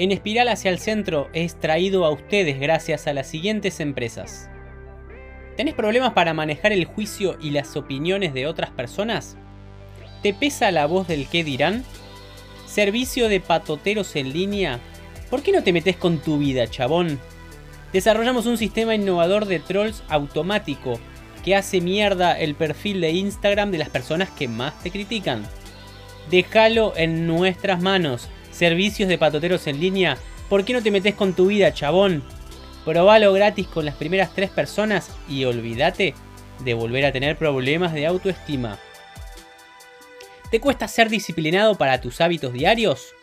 En Espiral hacia el Centro es traído a ustedes gracias a las siguientes empresas. ¿Tenés problemas para manejar el juicio y las opiniones de otras personas? ¿Te pesa la voz del qué dirán? ¿Servicio de patoteros en línea? ¿Por qué no te metes con tu vida, chabón? Desarrollamos un sistema innovador de trolls automático que hace mierda el perfil de Instagram de las personas que más te critican. Déjalo en nuestras manos. Servicios de patoteros en línea. ¿Por qué no te metes con tu vida, chabón? Probalo gratis con las primeras tres personas y olvídate de volver a tener problemas de autoestima. ¿Te cuesta ser disciplinado para tus hábitos diarios?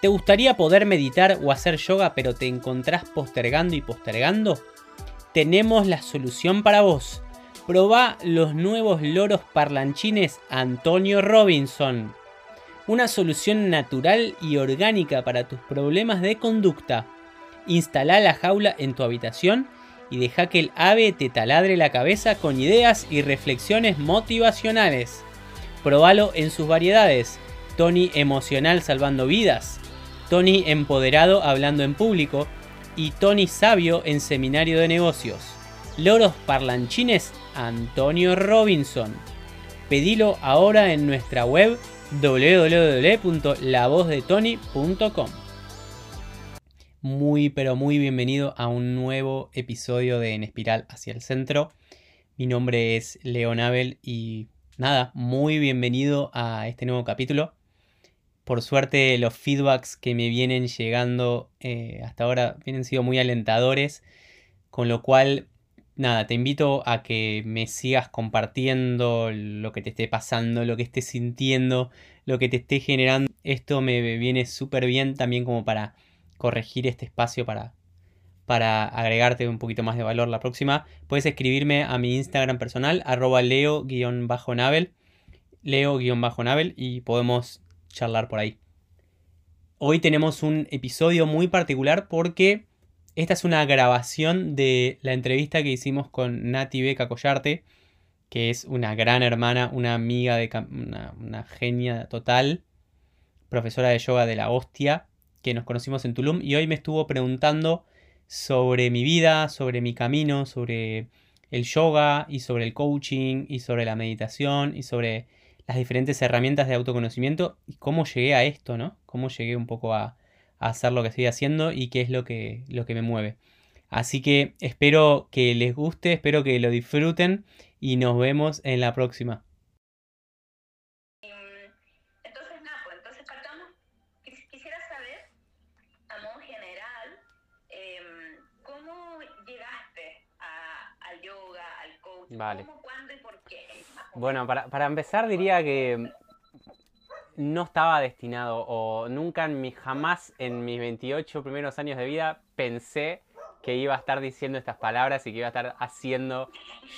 ¿Te gustaría poder meditar o hacer yoga pero te encontrás postergando y postergando? Tenemos la solución para vos. Proba los nuevos loros parlanchines Antonio Robinson. Una solución natural y orgánica para tus problemas de conducta. Instala la jaula en tu habitación y deja que el ave te taladre la cabeza con ideas y reflexiones motivacionales. Probalo en sus variedades. Tony emocional salvando vidas. Tony empoderado hablando en público. Y Tony sabio en seminario de negocios. Loros parlanchines Antonio Robinson. Pedilo ahora en nuestra web www.lavozdetony.com. Muy pero muy bienvenido a un nuevo episodio de En Espiral hacia el Centro. Mi nombre es Leon Abel y nada, muy bienvenido a este nuevo capítulo. Por suerte los feedbacks que me vienen llegando eh, hasta ahora vienen sido muy alentadores, con lo cual nada, te invito a que me sigas compartiendo lo que te esté pasando, lo que estés sintiendo, lo que te esté generando. Esto me viene súper bien también como para corregir este espacio para, para agregarte un poquito más de valor la próxima. Puedes escribirme a mi Instagram personal, arroba leo-navel, leo-navel y podemos charlar por ahí. Hoy tenemos un episodio muy particular porque esta es una grabación de la entrevista que hicimos con Nati Beca Collarte, que es una gran hermana, una amiga de una, genia total, profesora de yoga de la hostia, que nos conocimos en Tulum y hoy me estuvo preguntando sobre mi vida, sobre mi camino, sobre el yoga y sobre el coaching y sobre la meditación y sobre las diferentes herramientas de autoconocimiento y cómo llegué a esto, ¿no? Cómo llegué un poco a, hacer lo que estoy haciendo y qué es lo que, lo que me mueve. Así que espero que les guste, espero que lo disfruten y nos vemos en la próxima. Em, entonces, nada, pues entonces partamos. Quisiera saber, a modo general, em, cómo llegaste al yoga, al coaching, vale. cómo, cuándo y por qué. Bueno, para, para empezar diría que no estaba destinado o nunca en mi, jamás en mis 28 primeros años de vida pensé que iba a estar diciendo estas palabras y que iba a estar haciendo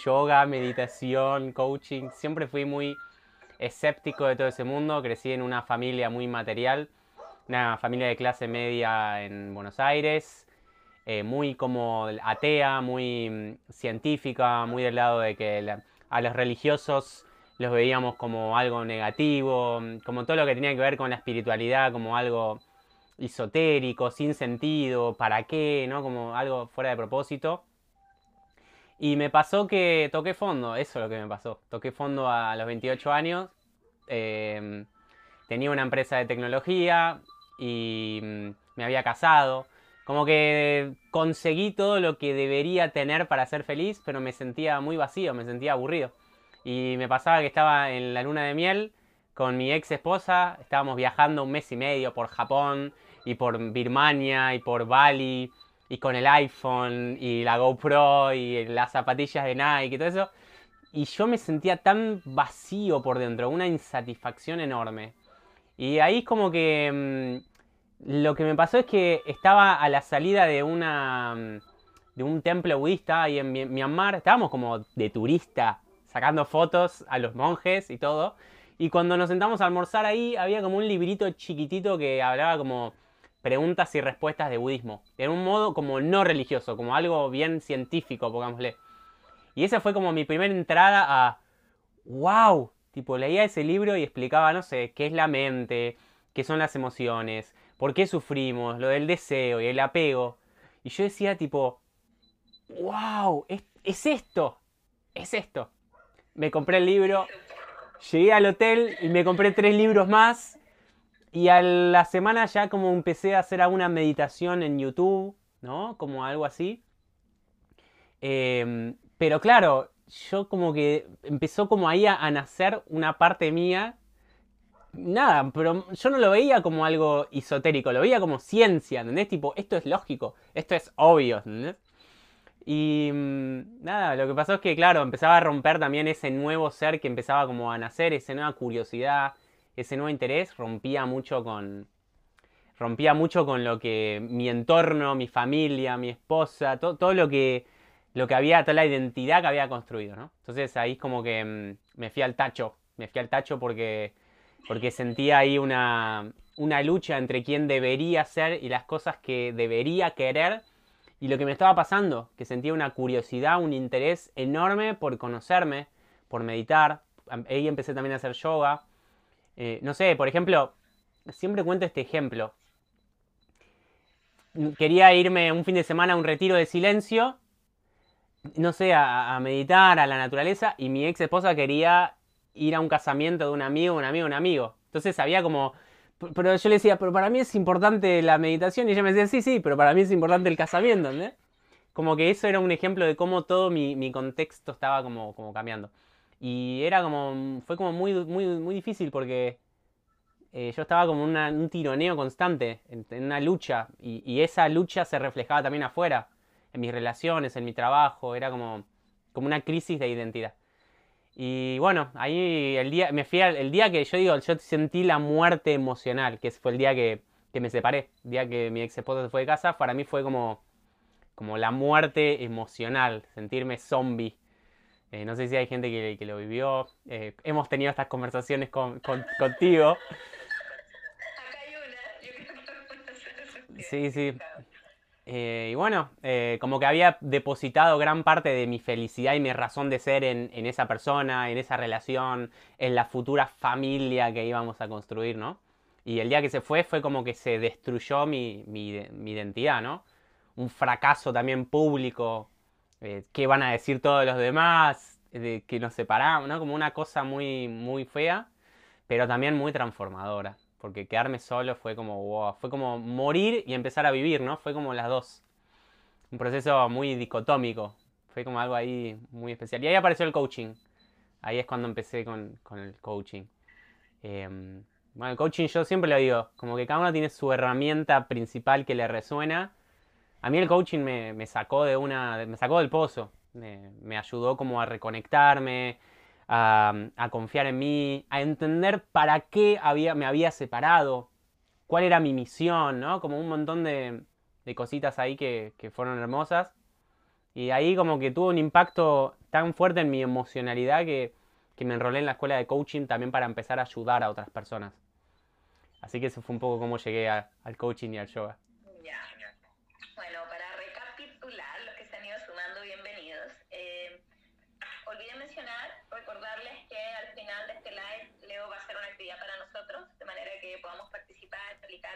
yoga, meditación, coaching. Siempre fui muy escéptico de todo ese mundo, crecí en una familia muy material, una familia de clase media en Buenos Aires, eh, muy como atea, muy mm, científica, muy del lado de que a los religiosos los veíamos como algo negativo, como todo lo que tenía que ver con la espiritualidad, como algo esotérico, sin sentido, para qué, ¿no? Como algo fuera de propósito. Y me pasó que toqué fondo, eso es lo que me pasó. Toqué fondo a los 28 años. Em, tenía una empresa de tecnología y mm, me había casado. Como que conseguí todo lo que debería tener para ser feliz, pero me sentía muy vacío, me sentía aburrido. Y me pasaba que estaba en la luna de miel con mi ex esposa, estábamos viajando un mes y medio por Japón y por Birmania y por Bali y con el iPhone y la GoPro y las zapatillas de Nike y todo eso. Y yo me sentía tan vacío por dentro, una insatisfacción enorme. Y ahí es como que mm, lo que me pasó es que estaba a la salida de una mm, de un templo budista ahí en Myanmar, estábamos como de turista sacando fotos a los monjes y todo. Y cuando nos sentamos a almorzar ahí, había como un librito chiquitito que hablaba como preguntas y respuestas de budismo. En un modo como no religioso, como algo bien científico, pongámosle. Y esa fue como mi primera entrada a. ¡Wow! Tipo, leía ese libro y explicaba, no sé, qué es la mente, qué son las emociones, ¿Por qué sufrimos? Lo del deseo y el apego. Y yo decía tipo, wow, es, es esto, es esto. Me compré el libro, llegué al hotel y me compré tres libros más. Y a la semana ya como empecé a hacer alguna meditación en YouTube, ¿no? Como algo así. Em, pero claro, yo como que empezó como ahí a, nacer una parte mía. Nada, pero yo no lo veía como algo esotérico, lo veía como ciencia, ¿entendés? Tipo, esto es lógico, esto es obvio, ¿entendés? Y mm, nada, lo que pasó es que, claro, empezaba a romper también ese nuevo ser que empezaba como a nacer, esa nueva curiosidad, ese nuevo interés, rompía mucho con, rompía mucho con lo que mi entorno, mi familia, mi esposa, todo lo que lo que había, toda la identidad que había construido, ¿no? Entonces ahí es como que mm, me fui al tacho, me fui al tacho porque, porque sentía ahí una, una lucha entre quién debería ser y las cosas que debería querer y lo que me estaba pasando, que sentía una curiosidad, un interés enorme por conocerme, por meditar. Ahí empecé también a hacer yoga. Eh, no sé, por ejemplo, siempre cuento este ejemplo. Quería irme un fin de semana a un retiro de silencio no sé, a, meditar, a la naturaleza, y mi ex esposa quería ir a un casamiento de un amigo, un amigo, un amigo. Entonces había como... Pero yo le decía, pero para mí es importante la meditación, y ella me decía, sí, sí, pero para mí es importante el casamiento, ¿entendés? Como que eso era un ejemplo de cómo todo mi, contexto estaba como, como cambiando. Y era como, fue como muy, muy, muy difícil porque eh, yo estaba como en un tironeo constante, en, una lucha, y, y, esa lucha se reflejaba también afuera en mis relaciones, en mi trabajo, era como, como una crisis de identidad. Y bueno, ahí el día, me fui el día que yo digo, yo sentí la muerte emocional, que fue el día que, me separé, el día que mi ex esposa se fue de casa, para mí fue como, como la muerte emocional, sentirme zombie. Eh, no sé si hay gente que, lo vivió. Eh, hemos tenido estas conversaciones con, contigo. Acá hay una. Sí, sí. Eh, y bueno, eh, como que había depositado gran parte de mi felicidad y mi razón de ser en, esa persona, en esa relación, en la futura familia que íbamos a construir, ¿no? Y el día que se fue fue como que se destruyó mi, identidad, ¿no? Un fracaso también público, eh, qué van a decir todos los demás, de que nos separamos, ¿no? Como una cosa muy, muy fea, pero también muy transformadora porque quedarme solo fue como, wow, fue como morir y empezar a vivir, ¿no? Fue como las dos. Un proceso muy dicotómico, fue como algo ahí muy especial. Y ahí apareció el coaching. Ahí es cuando empecé con, el coaching. Em, bueno, el coaching yo siempre lo digo, como que cada uno tiene su herramienta principal que le resuena. A mí el coaching me, sacó de una, me sacó del pozo, me, me ayudó como a reconectarme, a, confiar en mí, a entender para qué había, me había separado, cuál era mi misión, ¿no? Como un montón de, cositas ahí que, fueron hermosas. Y ahí como que tuvo un impacto tan fuerte en mi emocionalidad que, me enrolé en la escuela de coaching también para empezar a ayudar a otras personas. Así que eso fue un poco como llegué al coaching y al yoga.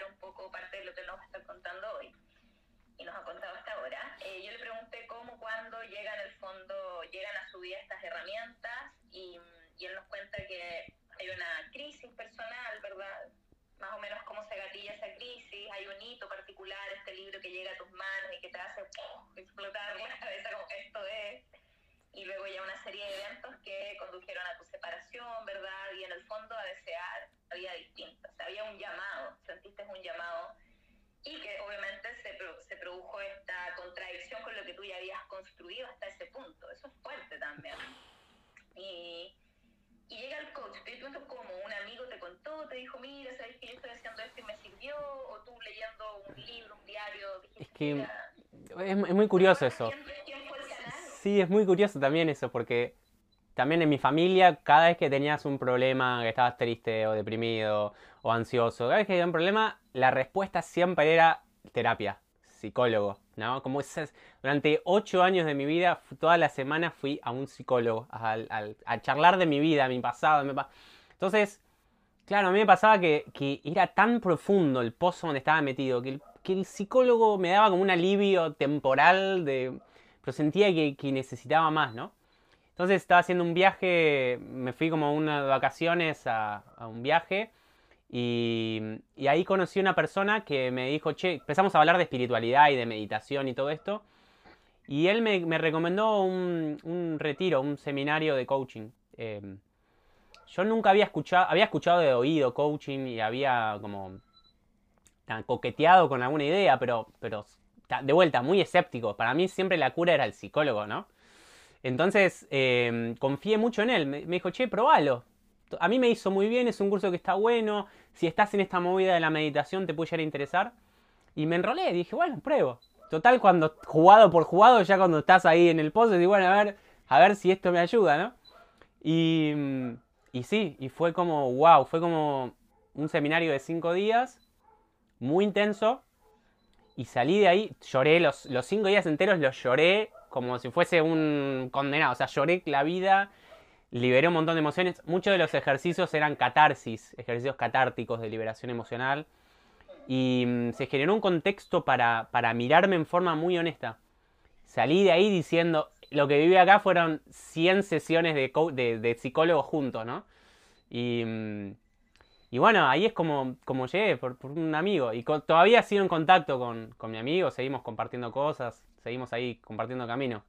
Un poco parte de lo que nos va a estar contando hoy y nos ha contado hasta ahora. Eh, yo le pregunté cómo, cuándo llegan, el fondo, llegan a su vida estas herramientas y, y, él nos cuenta que hay una crisis personal, ¿verdad? Más o menos cómo se gatilla esa crisis, hay un hito particular, este libro que llega a tus manos y que te hace explotar la cabeza como esto es, y luego ya una serie de eventos que condujeron a tu separación, ¿verdad? Y en el fondo a desear la vida distinta. O sea, había un llamado, sentiste un llamado y que obviamente se, se produjo esta contradicción con lo que tú ya habías construido hasta ese punto. Eso es fuerte también. Y, y llega el coach, te pregunto cómo, un amigo te contó, te dijo, mira, ¿sabes que yo estoy haciendo esto y me sirvió? O tú leyendo un libro, un diario, dijiste, es que es, es, muy curioso eso. Sí, es muy curioso también eso, porque también en mi familia, cada vez que tenías un problema, que estabas triste o deprimido o ansioso, cada vez que había un problema, la respuesta siempre era terapia, psicólogo, ¿no? Como esas, durante ocho años de mi vida, toda la semana fui a un psicólogo, a, charlar de mi vida, mi pasado. Entonces, Claro, a mí me pasaba que, que era tan profundo el pozo donde estaba metido, que que el psicólogo me daba como un alivio temporal, de, pero sentía que, que necesitaba más, ¿no? Entonces estaba haciendo un viaje, me fui como unas vacaciones a, a un viaje y, y, ahí conocí una persona que me dijo, che, empezamos a hablar de espiritualidad y de meditación y todo esto. Y él me, me recomendó un, un, retiro, un seminario de coaching. Eh, yo nunca había escuchado, había escuchado de oído coaching y había como coqueteado con alguna idea, pero, pero de vuelta, muy escéptico. Para mí siempre la cura era el psicólogo, ¿no? Entonces eh, confié mucho en él. Me, me, dijo, che, probalo. A mí me hizo muy bien, es un curso que está bueno. Si estás en esta movida de la meditación te puede llegar a interesar. Y me enrolé, dije, bueno, pruebo. Total, cuando jugado por jugado, ya cuando estás ahí en el pozo, digo, bueno, a ver, a ver si esto me ayuda, ¿no? Y, y sí, y fue como, wow, fue como un seminario de cinco días, muy intenso. Y salí de ahí, lloré los, los cinco días enteros, los lloré como si fuese un condenado. O sea, lloré la vida, liberé un montón de emociones. Muchos de los ejercicios eran catarsis, ejercicios catárticos de liberación emocional. Y mmm, se generó un contexto para, para mirarme en forma muy honesta. Salí de ahí diciendo, lo que viví acá fueron 100 sesiones de, de, de psicólogos juntos, ¿no? Y, mmm, y, bueno, ahí es como, como llegué, por, un amigo. Y con, todavía sigo en contacto con, con mi amigo, seguimos compartiendo cosas seguimos ahí compartiendo camino.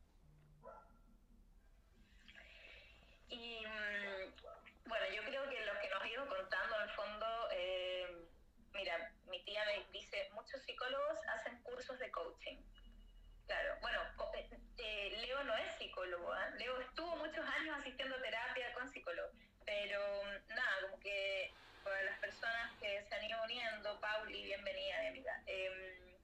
Eh, mira, mi tía muchos psicólogos hacen cursos de coaching. Claro, bueno, eh, Leo no es psicólogo, ¿eh? Leo estuvo muchos años asistiendo a terapia con psicólogo, pero mm, nada, para las personas que se han ido uniendo, Pauli, bienvenida, mi amiga. Eh,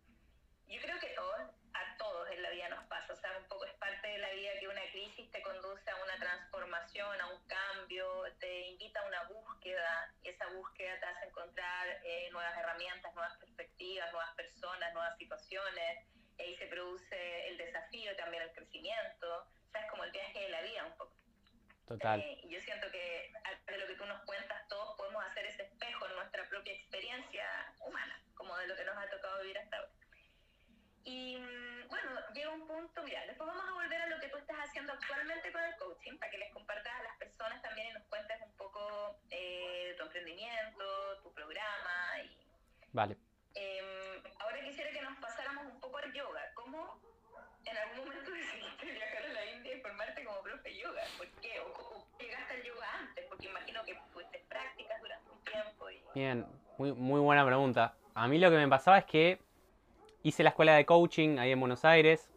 yo creo que todos a todos en la vida nos pasa, o sea, un poco es parte de la vida que una crisis te conduce a una transformación, a un cambio, te invita a una búsqueda, y esa búsqueda te hace encontrar eh, nuevas herramientas, nuevas perspectivas, nuevas personas, nuevas situaciones, y ahí se produce el desafío, también el crecimiento, o sea, es como el viaje de la vida un poco. Total. Eh, yo siento que de lo que tú nos cuentas, podemos hacer ese espejo en nuestra propia experiencia humana, como de lo que nos ha tocado vivir hasta ahora. Y mm, bueno, llega un punto, mira, después vamos a volver a lo que tú estás haciendo actualmente con el coaching, para que les compartas a las personas también y nos cuentes un poco eh, de tu emprendimiento, tu programa. Y, vale. Eh, ahora quisiera que nos pasáramos un poco al yoga. ¿Cómo en algún momento decidiste viajar a la India y formarte como profe yoga? ¿Por qué? ¿O, o llegaste al yoga antes? Porque imagino que tuviste prácticas durante un tiempo. Y... Bien, muy, muy buena pregunta. A mí lo que me pasaba es que hice la escuela de coaching ahí en Buenos Aires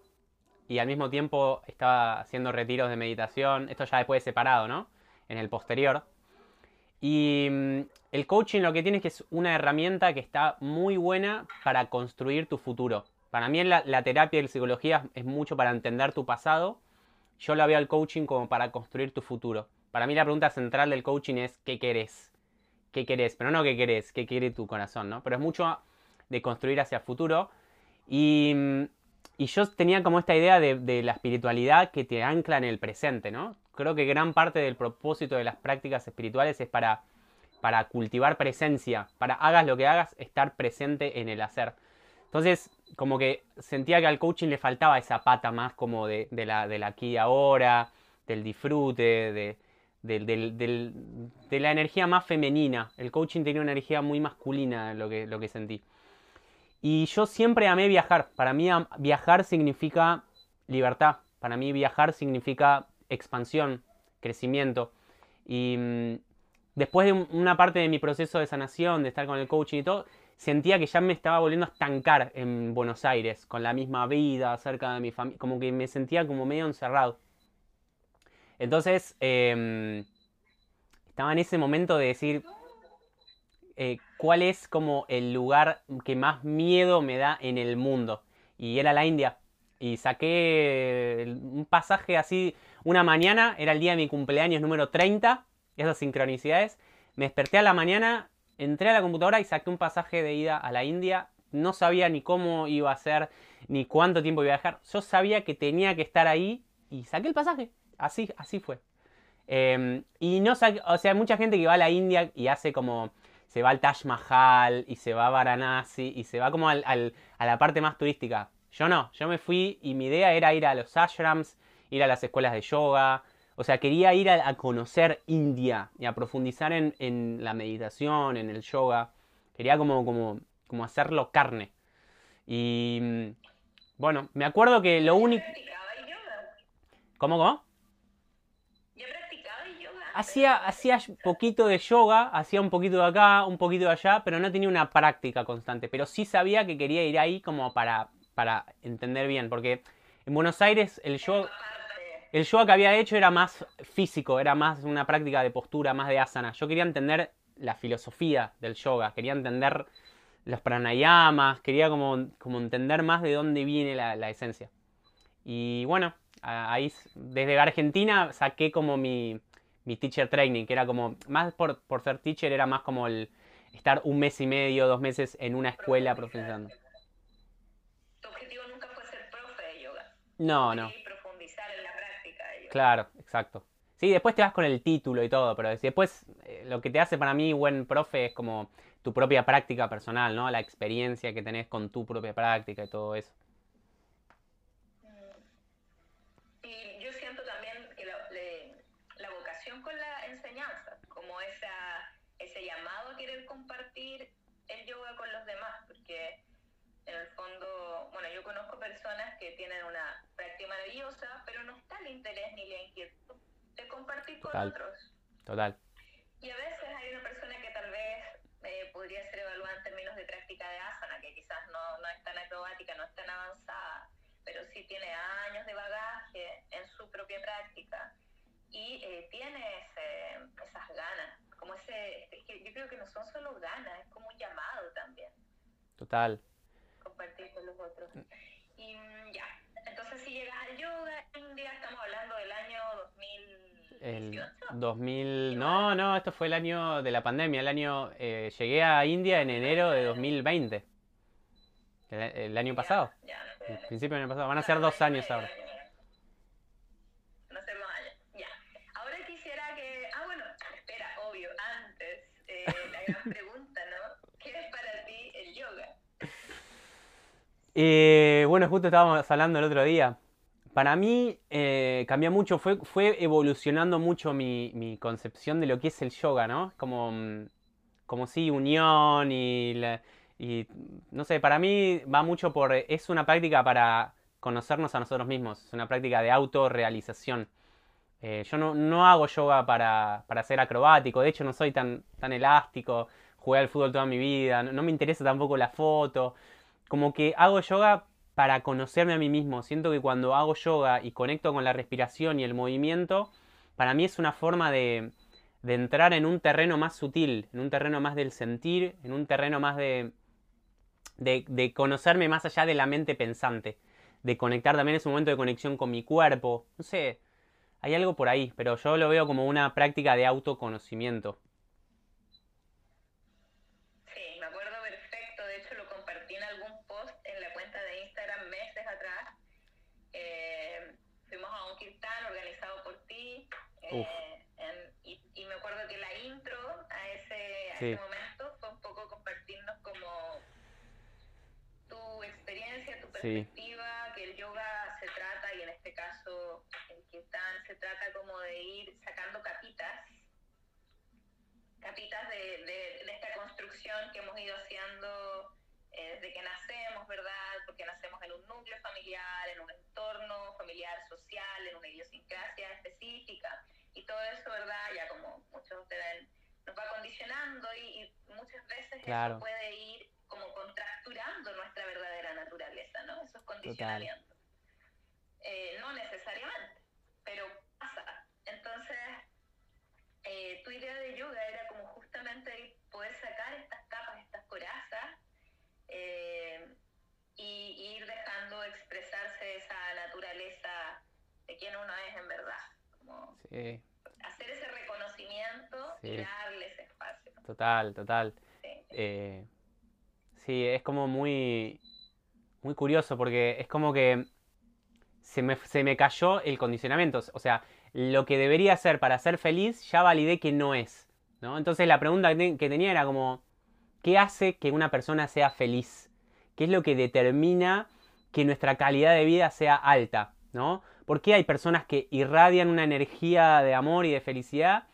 y al mismo tiempo estaba haciendo retiros de meditación, esto ya después de separado, ¿no? En el posterior. Y mm, el coaching lo que tiene es que es una herramienta que está muy buena para construir tu futuro. Para mí la, la terapia y la psicología es mucho para entender tu pasado. Yo lo veo al coaching como para construir tu futuro. Para mí la pregunta central del coaching es ¿qué querés? ¿Qué querés? Pero no qué querés, qué quiere tu corazón, ¿no? Pero es mucho de construir hacia el futuro. Y, y, yo tenía como esta idea de, de, la espiritualidad que te ancla en el presente, ¿no? Creo que gran parte del propósito de las prácticas espirituales es para, para cultivar presencia, para hagas lo que hagas, estar presente en el hacer. Entonces, como que sentía que al coaching le faltaba esa pata más como de, de la, del aquí y ahora, del disfrute, de, de la energía más femenina. El coaching tenía una energía muy masculina, lo que, lo que sentí. Y yo siempre amé viajar. Para mí viajar significa libertad. Para mí viajar significa expansión, crecimiento. Y mmm, después de una parte de mi proceso de sanación, de estar con el coaching y todo, sentía que ya me estaba volviendo a estancar en Buenos Aires, con la misma vida, cerca de mi familia. Como que me sentía como medio encerrado. Entonces, eh, estaba en ese momento de decir, eh, cuál es como el lugar que más miedo me da en el mundo. Y era la India. Y saqué un pasaje así una mañana, era el día de mi cumpleaños número 30, esas sincronicidades. Me desperté a la mañana, entré a la computadora y saqué un pasaje de ida a la India. No sabía ni cómo iba a ser, ni cuánto tiempo iba a dejar. Yo sabía que tenía que estar ahí y saqué el pasaje. Así, así fue. Em, y no, o sea, hay mucha gente que va a la India y hace como, se va al Taj Mahal y se va a Varanasi y se va como al, a la parte más turística. Yo no, yo me fui y mi idea era ir a los ashrams, ir a las escuelas de yoga. O sea, quería ir a, conocer India y a profundizar en, la meditación, en el yoga. Quería como, como, como hacerlo carne. Y mm, bueno, me acuerdo que lo único... ¿Cómo, cómo? Hacía, hacía poquito de yoga, hacía un poquito de acá, un poquito de allá, pero no tenía una práctica constante. Pero sí sabía que quería ir ahí como para para entender bien, porque en Buenos Aires el yoga, el yoga que había hecho era más físico, era más una práctica de postura, más de asana. Yo quería entender la filosofía del yoga, quería entender los pranayamas, quería como, como entender más de dónde viene la, esencia. Y bueno, ahí desde Argentina saqué como mi, mi, teacher training, que era como, más por, por ser teacher, era más como el estar un mes y medio, dos meses en una escuela profundizando. No, no. Claro, exacto. Sí, después te vas con el título y todo, pero después eh, lo que te hace para mí buen profe es como tu propia práctica personal, ¿no? La experiencia que tenés con tu propia práctica y todo eso. Mm. Y yo siento también que la, vocación con la enseñanza, como esa, ese llamado a querer compartir el yoga con los demás, porque en el fondo, bueno, yo conozco personas que tienen una práctica maravillosa, pero no está el interés ni la inquietud de compartir con otros. Total. Y a veces hay una persona que tal vez eh, podría ser evaluada en términos de práctica de asana, que quizás no, no es tan acrobática, no es tan avanzada, pero sí tiene años de bagaje en su propia práctica y eh, tiene esas ganas, como ese, yo creo que no son solo ganas, es como un llamado también. Total, Y mm, ya, entonces si llegas al yoga, India, estamos hablando del año 2018. El 2000, no, no, esto fue el año de la pandemia, el año, eh, llegué a India en enero de 2020. El, año pasado. Ya, el principio del año pasado. Van a ser dos años ahora. No ser dos años. Ya. Ahora quisiera que. Ah, bueno, espera, obvio, antes, eh, la gran pregunta, ¿no? ¿Qué es para ti el yoga? Eh, bueno, justo estábamos hablando el otro día. Para mí eh, cambió mucho, fue, evolucionando mucho mi, concepción de lo que es el yoga, ¿no? Como, mm, como sí, unión y, y, no sé, para mí va mucho por, es una práctica para conocernos a nosotros mismos, es una práctica de autorrealización. Eh, yo no, hago yoga para, para, ser acrobático, de hecho no soy tan elástico, jugué al fútbol toda mi vida, no me interesa tampoco la foto como que hago yoga para conocerme a mí mismo. Siento que cuando hago yoga y conecto con la respiración y el movimiento, para mí es una forma de, entrar en un terreno más sutil, en un terreno más del sentir, en un terreno más de, de, conocerme más allá de la mente pensante, de conectar también ese momento de conexión con mi cuerpo. No sé, hay algo por ahí, pero yo lo veo como una práctica de autoconocimiento. Eh, y, me acuerdo que la intro a ese, momento fue un poco compartirnos como tu experiencia, tu perspectiva, que el yoga se trata, y en este caso el kirtan se trata como de ir sacando capitas, capitas de, de, de esta construcción que hemos ido haciendo eh, desde que nacemos, ¿verdad? Porque nacemos en un núcleo familiar, en un entorno familiar, social, en una idiosincrasia específica y todo eso, ¿verdad? Ya como muchos te ven, nos va condicionando y, muchas veces eso puede ir como contracturando nuestra verdadera naturaleza, ¿no? Esos condicionamientos. Eh, no necesariamente, pero pasa. Entonces, eh, tu idea de yoga era como justamente poder sacar estas capas, estas corazas, eh, y, ir dejando expresarse esa naturaleza de quién uno es en verdad hacer ese reconocimiento y darle ese espacio. Total, total. Eh, sí. es como muy, muy curioso porque es como que se me, se me cayó el condicionamiento. O sea, lo que debería ser para ser feliz, ya validé que no es. ¿no? Entonces la pregunta que tenía era como, ¿qué hace que una persona sea feliz? ¿Qué es lo que determina que nuestra calidad de vida sea alta? ¿no? ¿Por qué hay personas que irradian una energía de amor y de felicidad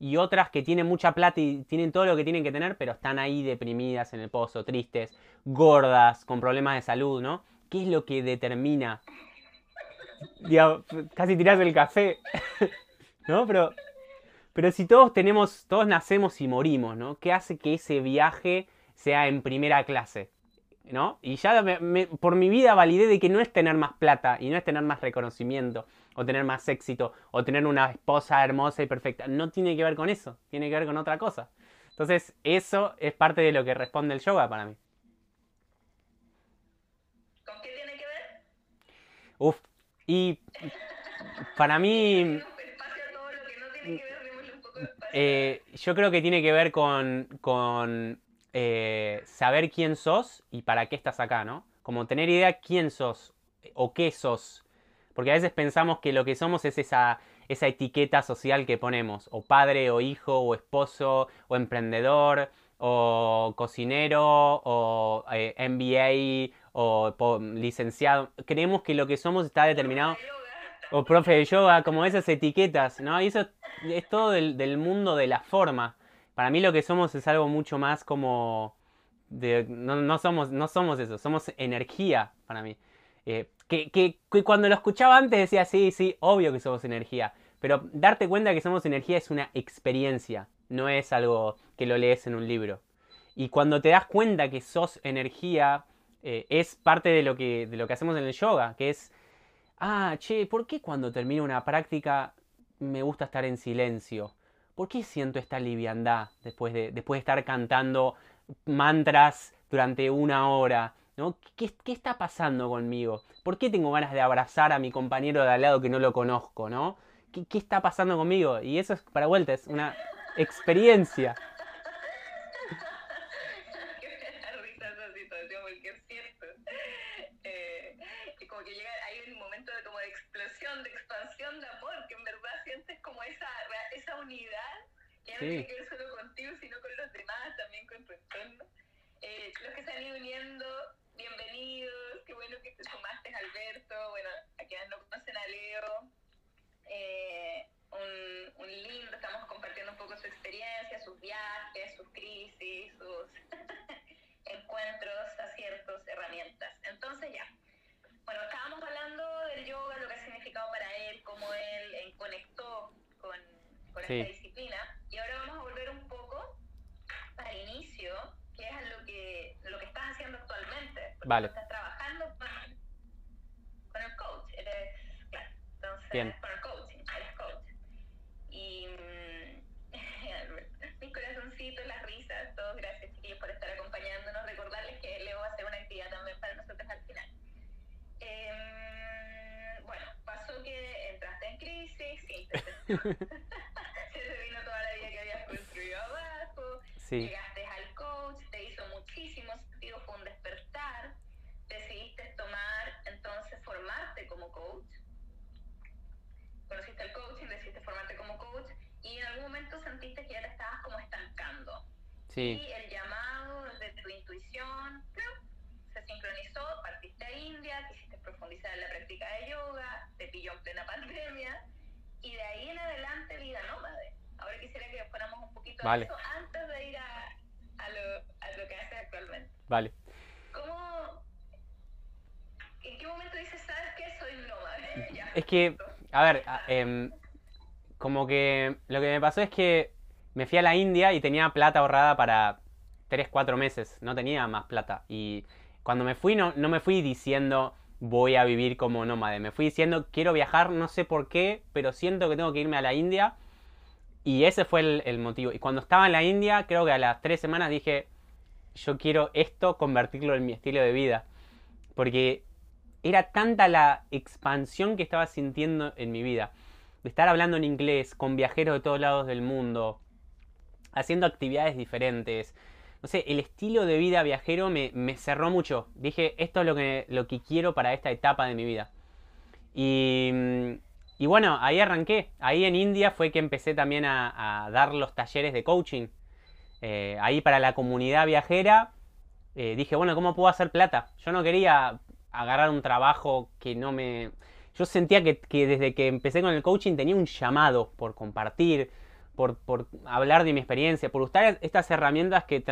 y otras que tienen mucha plata y tienen todo lo que tienen que tener, pero están ahí deprimidas en el pozo, tristes, gordas, con problemas de salud, ¿no? ¿Qué es lo que determina? casi tirás el café, ¿no? Pero, pero si todos tenemos, todos nacemos y morimos, ¿no? ¿Qué hace que ese viaje sea en primera clase? ¿No? Y ya por mi vida validé de que no es tener más plata y no es tener más reconocimiento o tener más éxito o tener una esposa hermosa y perfecta. No tiene que ver con eso, tiene que ver con otra cosa. Entonces, eso es parte de lo que responde el yoga para mí. ¿Con qué tiene que ver? Uf, y para mí... Eh, yo creo que tiene que ver con, con eh, saber quién sos y para qué estás acá, ¿no? Como tener idea quién sos o qué sos. Porque a veces pensamos que lo que somos es esa, esa etiqueta social que ponemos, o padre, o hijo, o esposo, o emprendedor, o cocinero, o eh, MBA, o licenciado. Creemos que lo que somos está determinado. O profe de yoga, como esas etiquetas, ¿no? Y eso es todo del, del mundo de la forma. Para mí lo que somos es algo mucho más como... no, somos, no somos eso, somos energía para mí. Eh, que, cuando lo escuchaba antes decía, sí, sí, obvio que somos energía. Pero darte cuenta que somos energía es una experiencia, no es algo que lo lees en un libro. Y cuando te das cuenta que sos energía, eh, es parte de lo, que, de lo que hacemos en el yoga, que es, ah, che, ¿por qué cuando termino una práctica me gusta estar en silencio? ¿Por qué siento esta liviandad después de, después de estar cantando mantras durante una hora? ¿Qué, está pasando conmigo? ¿Por qué tengo ganas de abrazar a mi compañero de al lado que no lo conozco? ¿no? ¿Qué, qué está pasando conmigo? Y eso es, para vuelta, es una experiencia. como que llega, hay un momento de, como de explosión, de expansión de amor, que en verdad sientes como esa, esa unidad, que no tiene que ver solo contigo, sino con los demás, también con tu entorno. Eh, los que se han ido uniendo, bienvenidos, qué bueno que te sumaste, Alberto, bueno, a quienes no conocen a Leo, eh, un, un, lindo, estamos compartiendo un poco su experiencia, sus viajes, sus crisis, sus encuentros, aciertos, herramientas. Entonces ya, bueno, estábamos hablando del yoga, lo que ha significado para él, cómo él eh, conectó con, con esta disciplina. Y ahora vamos a volver un poco al inicio, que es lo que, lo que estás haciendo actualmente. vale. Estás trabajando con, con, el coach. Eres, claro, entonces, Bien. con el coaching, eres coach. Y mm, mis corazoncitos, las risas, todos gracias chiquillos por estar acompañándonos. Recordarles que Leo va a hacer una actividad también para nosotros al final. Eh, bueno, pasó que entraste en crisis, sí, se te vino toda la vida que habías construido abajo, llegaste al coach, te hizo muchísimo sentido, fue un despertar, decidiste tomar, entonces formarte como coach, conociste el coaching, decidiste formarte como coach y en algún momento sentiste que ya te estabas como estancando. Sí. Y el llamado de tu intuición, se sincronizó, partiste a India, quisiste profundizar en la práctica de yoga, te pilló en plena pandemia, y de ahí en adelante vida nómade. Ahora quisiera que fuéramos un poquito vale. eso antes de ir a, a, lo, a lo que haces actualmente. Vale. ¿Cómo, ¿En qué momento dices, sabes qué? Soy nómade. ya, es que, a ver, eh, como que lo que me pasó es que me fui a la India y tenía plata ahorrada para 3, 4 meses, no tenía más plata. Y cuando me fui no, no me fui diciendo voy a vivir como nómade, me fui diciendo quiero viajar, no sé por qué, pero siento que tengo que irme a la India. Y ese fue el, motivo. Y cuando estaba en la India, creo que a las tres semanas dije, yo quiero esto convertirlo en mi estilo de vida. Porque era tanta la expansión que estaba sintiendo en mi vida. Estar hablando en inglés con viajeros de todos lados del mundo, haciendo actividades diferentes, no sé, el estilo de vida viajero me, cerró mucho. Dije, esto es lo que, lo que quiero para esta etapa de mi vida. Y, y bueno, ahí arranqué. Ahí en India fue que empecé también a, dar los talleres de coaching. Eh, ahí para la comunidad viajera eh, dije, bueno, ¿cómo puedo hacer plata? Yo no quería agarrar un trabajo que no me... Yo sentía que, desde que empecé con el coaching tenía un llamado por compartir, por, hablar de mi experiencia, por usar estas herramientas que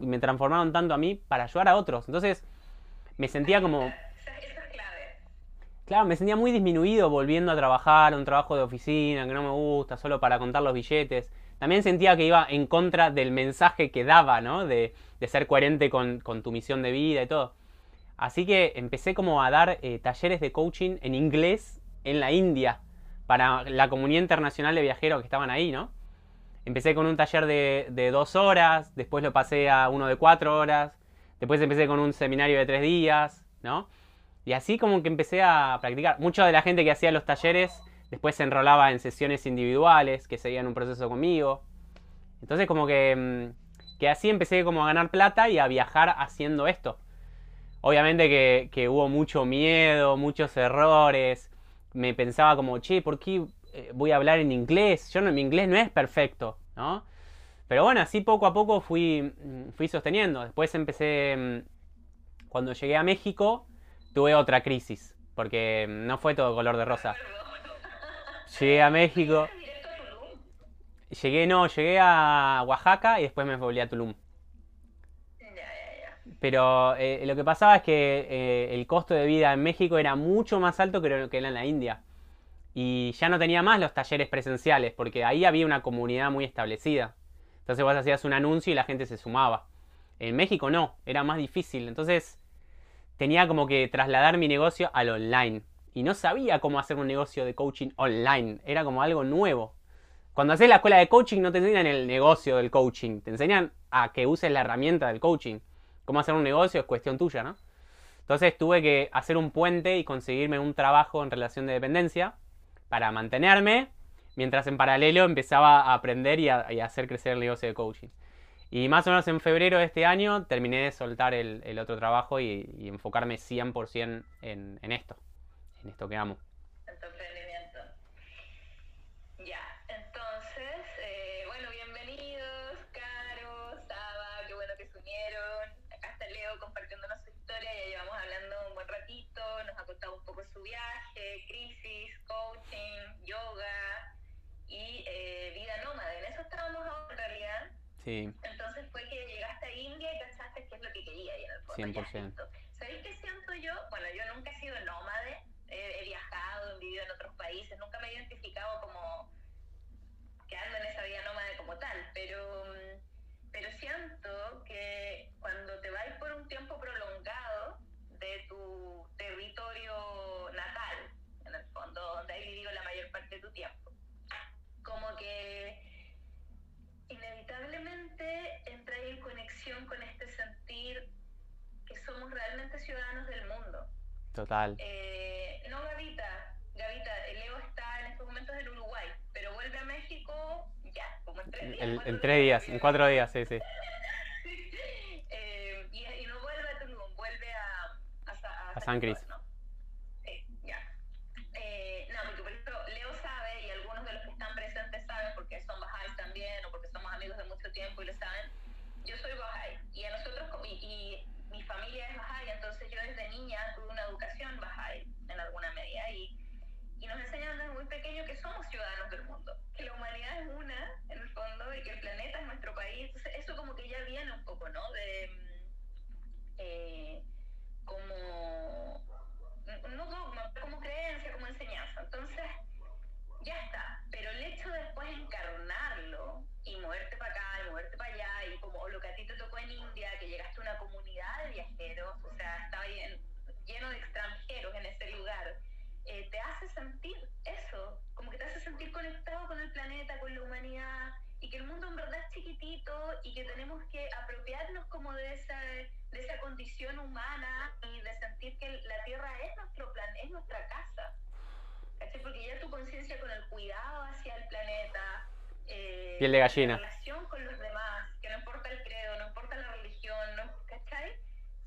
me transformaron tanto a mí para ayudar a otros. Entonces me sentía como Claro, me sentía muy disminuido volviendo a trabajar, un trabajo de oficina que no me gusta, solo para contar los billetes. También sentía que iba en contra del mensaje que daba, ¿no? De, ser coherente con, tu misión de vida y todo. Así que empecé como a dar eh, talleres de coaching en inglés en la India para la comunidad internacional de viajeros que estaban ahí, ¿no? Empecé con un taller de, dos horas, después lo pasé a uno de cuatro horas, después empecé con un seminario de tres días, ¿no? Y así como que empecé a practicar. Mucha de la gente que hacía los talleres después se enrolaba en sesiones individuales, que seguían un proceso conmigo. Entonces como que, mm, que así empecé como a ganar plata y a viajar haciendo esto. Obviamente que, hubo mucho miedo, muchos errores. Me pensaba como, che, ¿por qué eh, voy a hablar en inglés? Yo mi inglés no es perfecto, ¿no? Pero bueno, así poco a poco fui, mm, fui sosteniendo. Después empecé, mm, cuando llegué a México, tuve otra crisis, porque no fue todo color de rosa. Llegué a México. Llegué, no, llegué a Oaxaca y después me volví a Tulum. Pero eh, lo que pasaba es que eh, el costo de vida en México era mucho más alto que lo que era en la India. Y ya no tenía más los talleres presenciales, porque ahí había una comunidad muy establecida. Entonces vos hacías un anuncio y la gente se sumaba. En México no, era más difícil. Entonces tenía como que trasladar mi negocio al online. Y no sabía cómo hacer un negocio de coaching online. Era como algo nuevo. Cuando haces la escuela de coaching no te enseñan el negocio del coaching. Te enseñan a que uses la herramienta del coaching. Cómo hacer un negocio es cuestión tuya, ¿no? Entonces tuve que hacer un puente y conseguirme un trabajo en relación de dependencia para mantenerme, mientras en paralelo empezaba a aprender y a, hacer crecer el negocio de coaching. Y más o menos en febrero de este año terminé de soltar el, otro trabajo y, enfocarme 100% en, en esto, en esto que amo. Su viaje, crisis, coaching, yoga y eh, vida nómada. En eso estábamos ahora en realidad. Sí. Entonces fue que llegaste a India y pensaste que es lo que quería y en el fondo. 100%. ¿Sabéis qué siento yo? Bueno, yo nunca he sido nómade, he, viajado, he vivido en otros países, nunca me he identificado como quedando en esa vida nómade como tal, pero, pero siento que cuando te vas por un tiempo prolongado de tu territorio natal, en el fondo, donde has vivido la mayor parte de tu tiempo, como que inevitablemente entra en conexión con este sentir que somos realmente ciudadanos del mundo. Total. Eh, no, Gavita, Gavita, Leo está en estos momentos en Uruguay, pero vuelve a México ya, como en tres días. En, tres días, en cuatro días, sí, sí. eh, y, no vuelve a Tulum, vuelve a, San Cris. tiempo y lo saben, yo soy Bahá'í y a nosotros, y, y mi familia es Bahá'í, entonces yo desde niña tuve una educación Bahá'í en alguna medida y, y nos enseñan desde muy pequeño que somos ciudadanos del mundo, que la humanidad es una en el fondo y que el planeta es nuestro país, entonces eso como que ya viene un poco, ¿no? De, eh, como, no dogma, como creencia, como enseñanza. Entonces, ya está, pero el hecho de después encarnarlo y moverte para acá y moverte para allá y como lo que a ti te tocó en India, que llegaste a una comunidad de viajeros, o sea, estaba lleno de extranjeros en ese lugar, eh, te hace sentir eso, como que te hace sentir conectado con el planeta, con la humanidad y que el mundo en verdad es chiquitito y que tenemos que apropiarnos como de esa, de esa condición humana y de sentir que la Tierra es nuestro plan, es nuestra casa. Porque ya tu conciencia con el cuidado hacia el planeta, eh, piel de gallina. La relación con los demás, que no importa el credo, no importa la religión, ¿no? ¿cachai?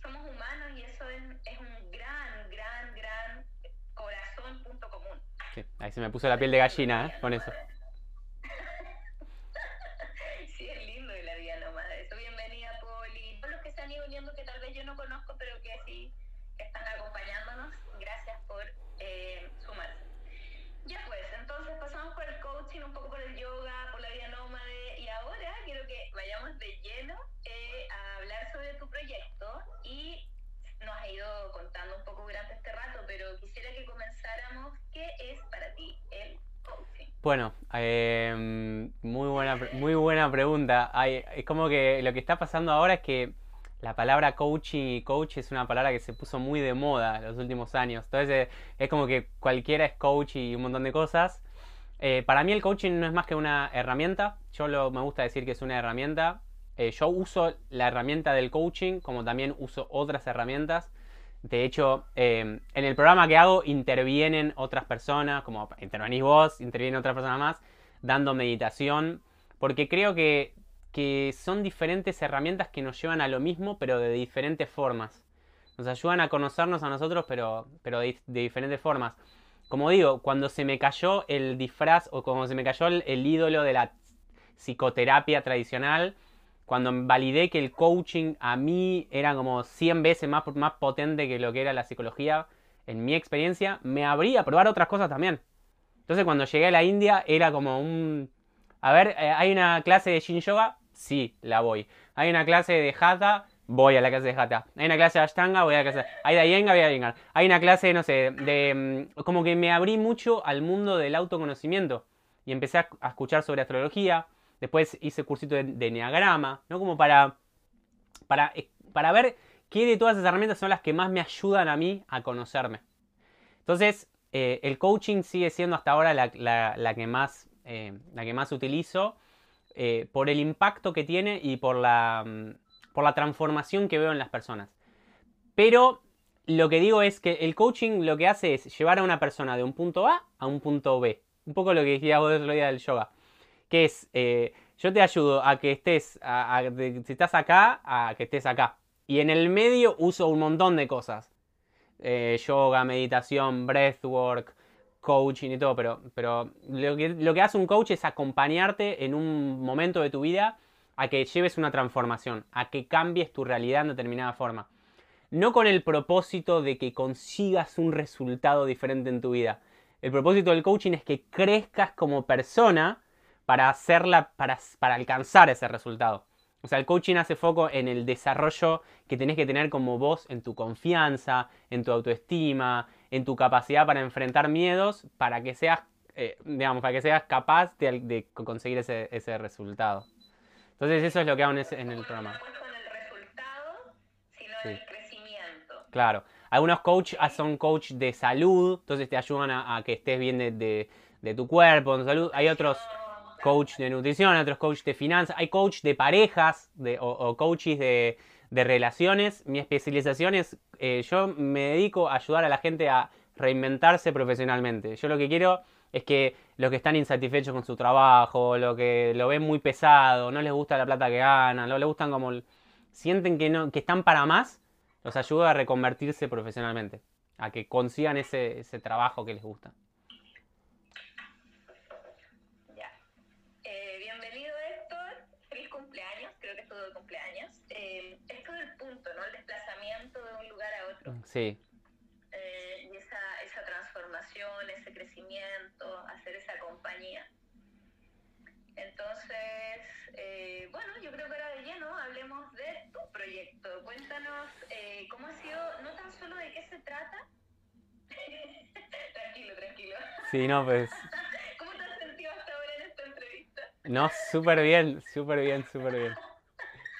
Somos humanos y eso es, es un gran, gran, gran corazón, punto común. Sí, Ahí se me puso la piel de gallina, ¿eh? Con eso. Es como que lo que está pasando ahora es que la palabra coaching y coach es una palabra que se puso muy de moda en los últimos años. Entonces es como que cualquiera es coach y un montón de cosas. Eh, para mí el coaching no es más que una herramienta. Yo lo, me gusta decir que es una herramienta. Eh, yo uso la herramienta del coaching como también uso otras herramientas. De hecho, eh, en el programa que hago intervienen otras personas, como intervenís vos, intervienen otras personas más, dando meditación, porque creo que, que son diferentes herramientas que nos llevan a lo mismo, pero de diferentes formas. Nos ayudan a conocernos a nosotros, pero, pero de, diferentes formas. Como digo, cuando se me cayó el disfraz o cuando se me cayó el, el ídolo de la psicoterapia tradicional, cuando validé que el coaching a mí era como 100 veces más, más potente que lo que era la psicología, en mi experiencia, me abrí a probar otras cosas también. Entonces cuando llegué a la India era como un... A ver, eh, ¿hay una clase de Shin Yoga? Sí, la voy. ¿Hay una clase de Hatha? Voy a la clase de Hatha. ¿Hay una clase de Ashtanga? Voy a la clase... ¿Hay de Iyengar? Voy a Iyengar. Hay una clase, no sé, de... mm, Como que me abrí mucho al mundo del autoconocimiento. Y empecé a, escuchar sobre astrología. Después hice cursito de, de Enneagrama, ¿no? Como para, para, eh, para ver qué de todas esas herramientas son las que más me ayudan a mí a conocerme. Entonces, eh, el coaching sigue siendo hasta ahora la, la- la que, más, eh, la que más utilizo eh, por el impacto que tiene y por la, mm, por la transformación que veo en las personas. Pero lo que digo es que el coaching lo que hace es llevar a una persona de un punto A a un punto B. Un poco lo que decía vos el otro día del yoga que es, eh, yo te ayudo a que estés, si estás acá, a que estés acá. Y en el medio uso un montón de cosas. Eh, yoga, meditación, breathwork, coaching y todo, pero, pero lo, que, lo que hace un coach es acompañarte en un momento de tu vida a que lleves una transformación, a que cambies tu realidad en determinada forma. No con el propósito de que consigas un resultado diferente en tu vida. El propósito del coaching es que crezcas como persona para hacerla, para, para alcanzar ese resultado. O sea, el coaching hace foco en el desarrollo que tenés que tener como vos en tu confianza, en tu autoestima, en tu capacidad para enfrentar miedos, para que seas, eh, digamos, para que seas capaz de, de conseguir ese, ese resultado. Entonces eso es lo que hago en, ese- en el No programa. puesto en el resultado, sino Sí. el crecimiento. Claro. Algunos coach ah, son coach de salud, entonces te ayudan a, a que estés bien de, de- de tu cuerpo, de salud. Hay otros No, coach de nutrición, otros coach de finanzas, hay coach de parejas de, o, o coaches de, de relaciones. Mi especialización es, eh, yo me dedico a ayudar a la gente a reinventarse profesionalmente. Yo lo que quiero es que los que están insatisfechos con su trabajo, lo que lo ven muy pesado, no les gusta la plata que ganan, no les gustan como sienten que no que están para más, los ayudo a reconvertirse profesionalmente, a que consigan ese, ese trabajo que les gusta. Ya. Eh, bienvenido Héctor, feliz cumpleaños, creo que es todo cumpleaños. Eh, esto del punto, ¿no? El desplazamiento de un lugar a otro. Sí. Eh, y esa, esa transformación, ese crecimiento, hacer esa compañía. Entonces, eh, bueno, yo creo que ahora de lleno hablemos de tu proyecto. Cuéntanos eh, cómo ha sido, no tan solo de qué se trata. tranquilo, tranquilo. Sí, no, pues ¿Cómo te has sentido hasta ahora en esta entrevista? No, súper bien, súper bien, súper bien.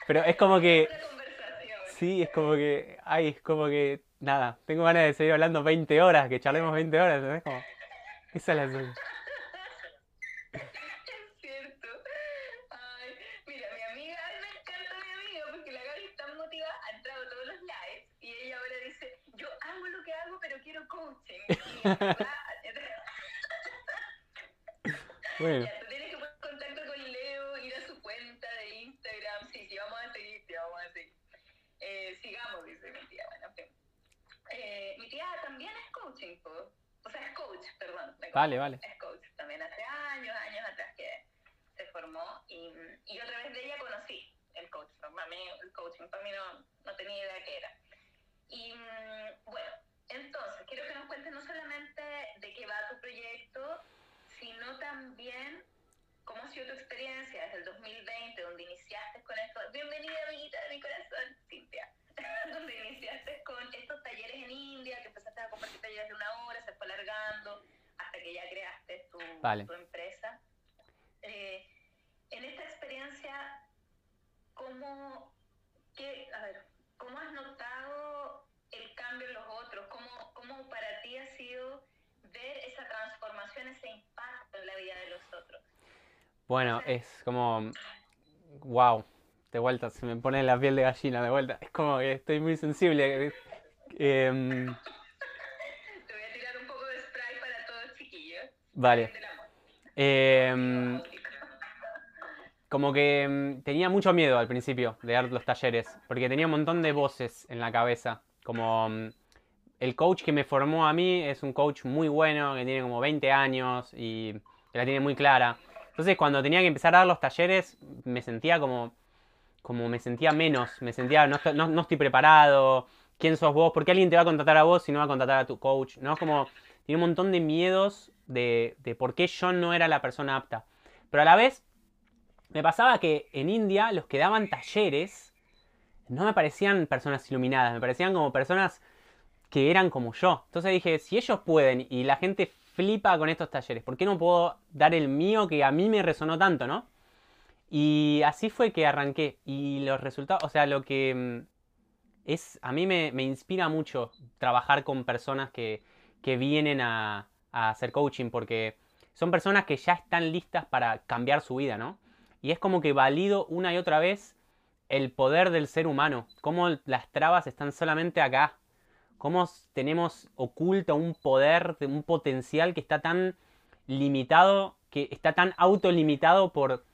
Pero es como que, sí, es como que, ay, es como que, nada, tengo ganas de seguir hablando 20 horas, que charlemos 20 horas, ¿entendés? Como, esa es la suya. Es cierto. Ay, mira, mi amiga, ay, me encanta mi amiga porque la Gaby está motivada, ha entrado a todos los lives y ella ahora dice, yo hago lo que hago pero quiero coaching. Y en verdad, Bueno, ya, tú tienes que poner contacto con Leo, ir a su cuenta de Instagram. Sí, sí, vamos a seguir, sí, vamos a seguir. Eh, sigamos, dice mi tía. Bueno, en fin. Eh, mi tía también es coaching, po. o sea, es coach, perdón. Vale, vale. Es coach también hace años, años atrás que se formó y, y otra vez de ella conocí el coach. Para mí, el coaching, para mí no, no tenía idea qué era. Y mm, bueno, entonces, quiero que nos cuentes no solamente de qué va tu proyecto, sino también cómo ha sido tu experiencia desde el 2020, donde iniciaste con esto. Bienvenida, amiguita de mi corazón, Cintia. donde iniciaste con estos talleres en India, que empezaste a compartir talleres de una hora, se fue alargando, hasta que ya creaste tu, tu empresa. Eh, en esta experiencia, ¿cómo, qué, a ver, ¿cómo has notado el cambio en los otros? ¿Cómo, ¿Cómo para ti ha sido ver esa transformación, ese impacto en la vida de los otros? Bueno, es como, wow, de vuelta, se me pone la piel de gallina, de vuelta. Es como que estoy muy sensible. Eh, Te voy a tirar un poco de spray para todos chiquillos. Vale. Eh, como que em, tenía mucho miedo al principio de dar los talleres, porque tenía un montón de voces en la cabeza. Como em, el coach que me formó a mí es un coach muy bueno, que tiene como 20 años y que la tiene muy clara. Entonces cuando tenía que empezar a dar los talleres me sentía como como me sentía menos, me sentía, no, no, estoy preparado, quién sos vos, por qué alguien te va a contratar a vos si no va a contratar a tu coach, ¿no? Como tiene un montón de miedos de, de por qué yo no era la persona apta. Pero a la vez, me pasaba que en India los que daban talleres no me parecían personas iluminadas, me parecían como personas que eran como yo. Entonces dije, si ellos pueden y la gente flipa con estos talleres, ¿por qué no puedo dar el mío que a mí me resonó tanto, no? Y así fue que arranqué. Y los resultados, o sea, lo que mm, es, a mí me, inspira mucho trabajar con personas que, vienen a, hacer coaching porque son personas que ya están listas para cambiar su vida, ¿no? Y es como que valido una y otra vez el poder del ser humano, cómo las trabas están solamente acá, cómo tenemos oculto un poder, un potencial que está tan limitado, que está tan autolimitado por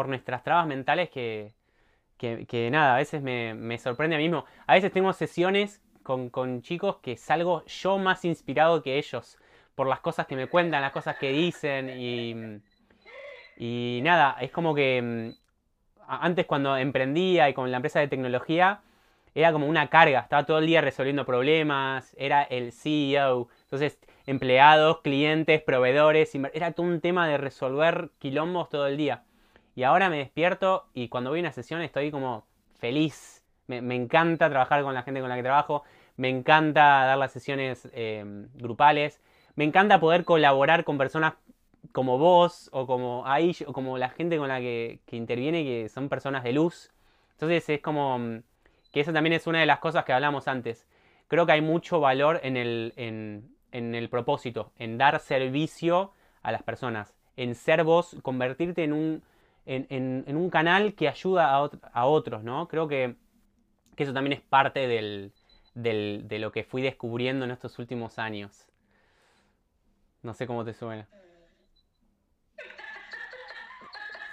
por nuestras trabas mentales que, nada, a veces me, sorprende a mí mismo. A veces tengo sesiones con, chicos que salgo yo más inspirado que ellos por las cosas que me cuentan, las cosas que dicen y, y nada, es como que mm, antes cuando emprendía y con la empresa de tecnología era como una carga, estaba todo el día resolviendo problemas, era el CEO, entonces empleados, clientes, proveedores, era todo un tema de resolver quilombos todo el día. Y ahora me despierto y cuando voy a una sesión estoy como feliz. Me, encanta trabajar con la gente con la que trabajo. Me encanta dar las sesiones eh, grupales. Me encanta poder colaborar con personas como vos o como ahí o como la gente con la que, interviene que son personas de luz. Entonces es como mm, que esa también es una de las cosas que hablamos antes. Creo que hay mucho valor en el, en el propósito, en dar servicio a las personas, en ser vos, convertirte en un, en, un canal que ayuda a, otros, ¿no? Creo que, eso también es parte de lo que fui descubriendo en estos últimos años. No sé cómo te suena.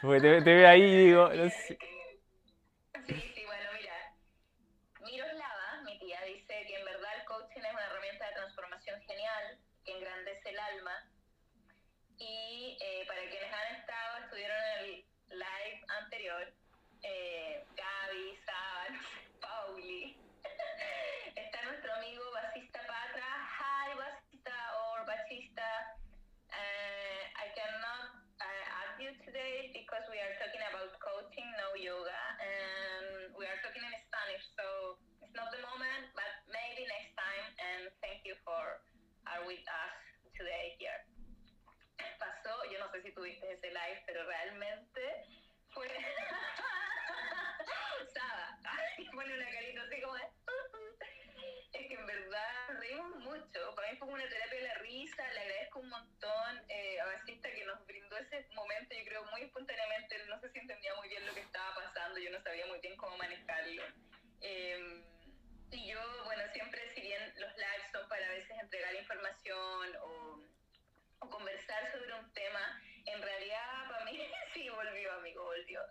Porque te, veo ahí y digo, Sí, sí, bueno, mira. Miroslava, mi tía, dice que en verdad el coaching es una herramienta de transformación genial que engrandece el alma. Y eh, para quienes han estado, estuvieron en el anterior, eh, Gaby, Sara, Pauli, está nuestro amigo Basista Patra. Hi, Basista or Basista. Uh, I cannot uh, ask you today because we are talking about coaching, no yoga, and we are talking in Spanish, so it's not the moment, but maybe next time. And thank you for are with us today here. pasó, yo no sé si tuviste ese live, pero realmente fue... Saba, pone una carita así como es que en verdad reímos mucho, para mí fue una terapia de la risa, le agradezco un montón eh, a Basista que nos brindó ese momento, yo creo muy espontáneamente, no sé si entendía muy bien lo que estaba pasando, yo no sabía muy bien cómo manejarlo. Em, y yo, bueno, siempre, si bien los lives son para a veces entregar información o conversar sobre un tema, en realidad para mí, sí, volvió amigo, volvió.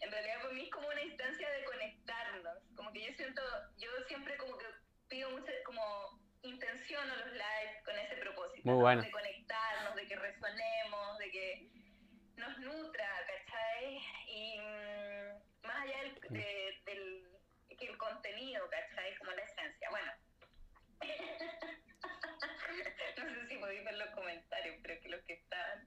En realidad para mí es como una instancia de conectarnos, como que yo siento, yo siempre como que pido mucho, como intenciono los lives con ese propósito propósito, Muy bueno. de conectarnos, de que resonemos, de que nos nutra, ¿cachai? Y mm, más allá del, de- del que el contenido, ¿cachai? Como la esencia. Bueno. No sé si podéis ver los comentarios, pero que los que están...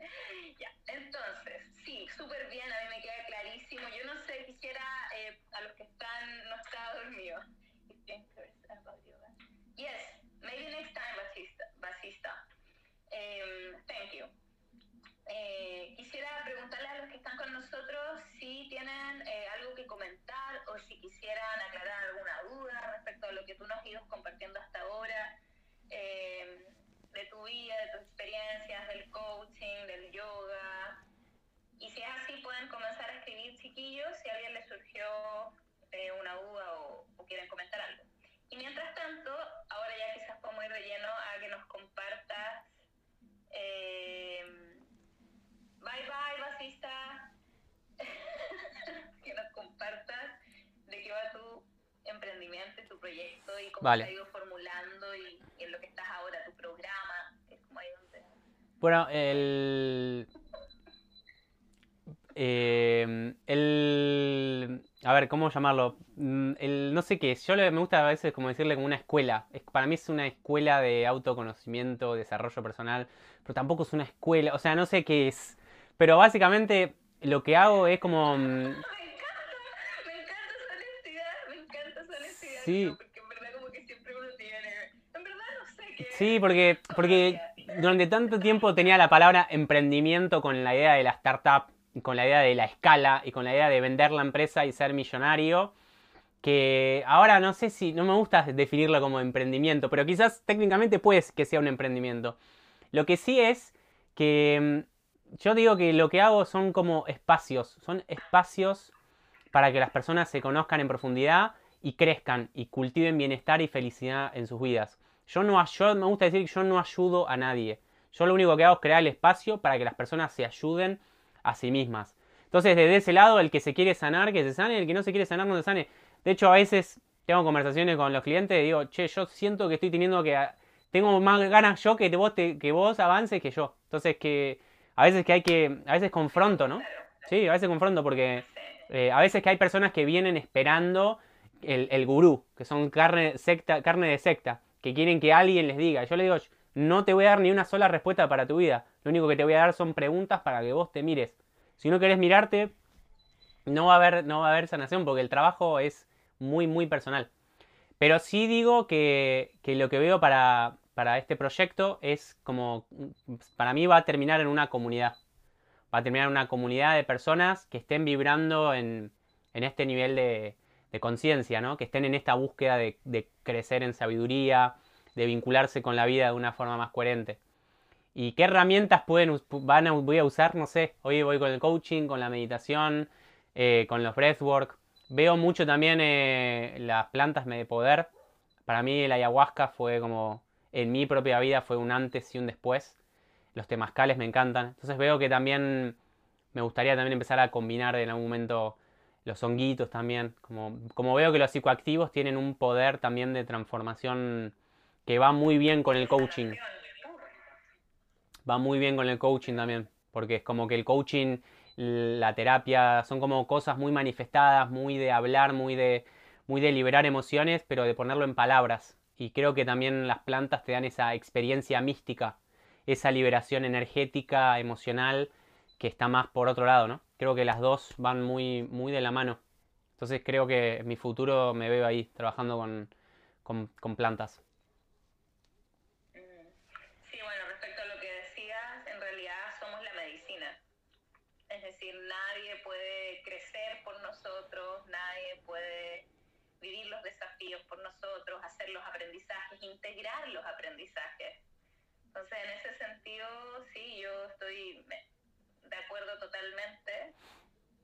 Ya, entonces, sí, súper bien, a mí me queda clarísimo. Yo no sé, quisiera eh, a los que están, no estaba dormido. Yes, maybe next time, Basista. Basista. Em, thank you. Eh, quisiera preguntarle a los que están con nosotros si tienen eh, algo que comentar o si quisieran aclarar alguna duda respecto a lo que tú nos ido compartiendo hasta ahora, eh, de tu vida, de tus experiencias, del coaching, del yoga. Y si es así, pueden comenzar a escribir, chiquillos, si a alguien les surgió eh, una duda o, o quieren comentar algo. Y mientras tanto, ahora ya quizás podemos ir de lleno a que nos compartas. eh, bye bye, basista. que nos compartas de qué va tu emprendimiento y tu proyecto y cómo Vale. se ha ido formulando y, y en lo que estás ahora, tu programa. que Es como ahí donde. Bueno, el... eh, el... A ver, ¿cómo llamarlo? Mm, El, no sé qué es. Yo le- me gusta a veces como decirle como una escuela. Es, para mí es una escuela de autoconocimiento, desarrollo personal, pero tampoco es una escuela. O sea, no sé qué es. Pero básicamente lo que hago es como... mm, Me encanta, me encanta esa honestidad, me encanta esa honestidad. Sí. Porque en verdad como que siempre uno tiene... En verdad no sé qué... Sí, porque, porque durante tanto tiempo tenía la palabra emprendimiento con la idea de la startup, con la idea de la escala y con la idea de vender la empresa y ser millonario, que ahora no sé si, no me gusta definirlo como emprendimiento, pero quizás técnicamente puede que sea un emprendimiento. Lo que sí es que mm, yo digo que lo que hago son como espacios, son espacios para que las personas se conozcan en profundidad y crezcan y cultiven bienestar y felicidad en sus vidas. Yo no yo me gusta decir que yo no ayudo a nadie. Yo lo único que hago es crear el espacio para que las personas se ayuden a sí mismas. Entonces, desde ese lado, el que se quiere sanar, que se sane, el que no se quiere sanar, no se sane. De hecho, a veces tengo conversaciones con los clientes y digo, che, yo siento que estoy teniendo que... Tengo más ganas yo que vos, te- que vos avances que yo. Entonces, que a veces que hay que... A veces confronto, ¿no? Sí, a veces confronto porque eh, a veces que hay personas que vienen esperando el, el gurú, que son carne, secta, carne de secta, que quieren que alguien les diga. Yo le digo, no te voy a dar ni una sola respuesta para tu vida. Lo único que te voy a dar son preguntas para que vos te mires. Si no querés mirarte, no va a haber, no va a haber sanación porque el trabajo es muy, muy personal. Pero sí digo que, que lo que veo para, para este proyecto es como, para mí va a terminar en una comunidad. Va a terminar en una comunidad de personas que estén vibrando en, en este nivel de, de conciencia, ¿no? Que estén en esta búsqueda de, crecer en sabiduría, de vincularse con la vida de una forma más coherente. ¿Y qué herramientas pueden, van a, voy a usar? No sé. Hoy voy con el coaching, con la meditación, eh, con los breathwork. Veo mucho también eh, las plantas de poder. Para mí el ayahuasca fue como, en mi propia vida fue un antes y un después. Los temazcales me encantan. Entonces veo que también me gustaría también empezar a combinar en algún momento los honguitos también. Como, como veo que los psicoactivos tienen un poder también de transformación que va muy bien con el coaching va muy bien con el coaching también, porque es como que el coaching, la terapia, son como cosas muy manifestadas, muy de hablar, muy de, muy de liberar emociones, pero de ponerlo en palabras. Y creo que también las plantas te dan esa experiencia mística, esa liberación energética, emocional, que está más por otro lado, ¿no? Creo que las dos van muy, muy de la mano. Entonces creo que mi futuro me veo ahí, trabajando con, con, con plantas. Mm. Sí, bueno, respecto a lo que decías, en realidad somos la medicina. Es decir, nadie puede crecer por nosotros, nadie puede vivir los desafíos por nosotros, hacer los aprendizajes, integrar los aprendizajes. Entonces, en ese sentido, sí, yo estoy de acuerdo totalmente.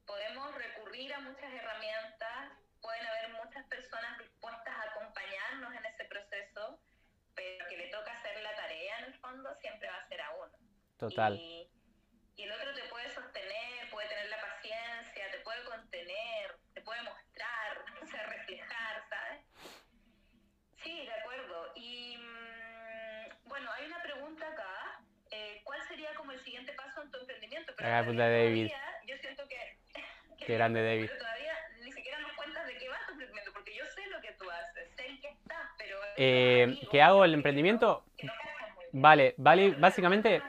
Podemos recurrir a muchas herramientas, pueden haber muchas personas dispuestas a acompañarnos en ese proceso, pero que le toca hacer la tarea en el fondo siempre va a ser a uno. Total. Y, y el otro te puede sostener, puede tener la paciencia, te puede contener, te puede mostrar, o sea, reflejar, ¿sabes? Sí, de acuerdo. Y mm, bueno, hay una pregunta acá como el siguiente paso en tu emprendimiento. Pero ah, puta David. Yo siento que... que Qué grande David. Pero todavía ni siquiera nos cuentas de qué va tu emprendimiento, porque yo sé lo que tú haces, sé en qué estás, pero... Eh, ¿Qué hago el emprendimiento? vale, vale, básicamente...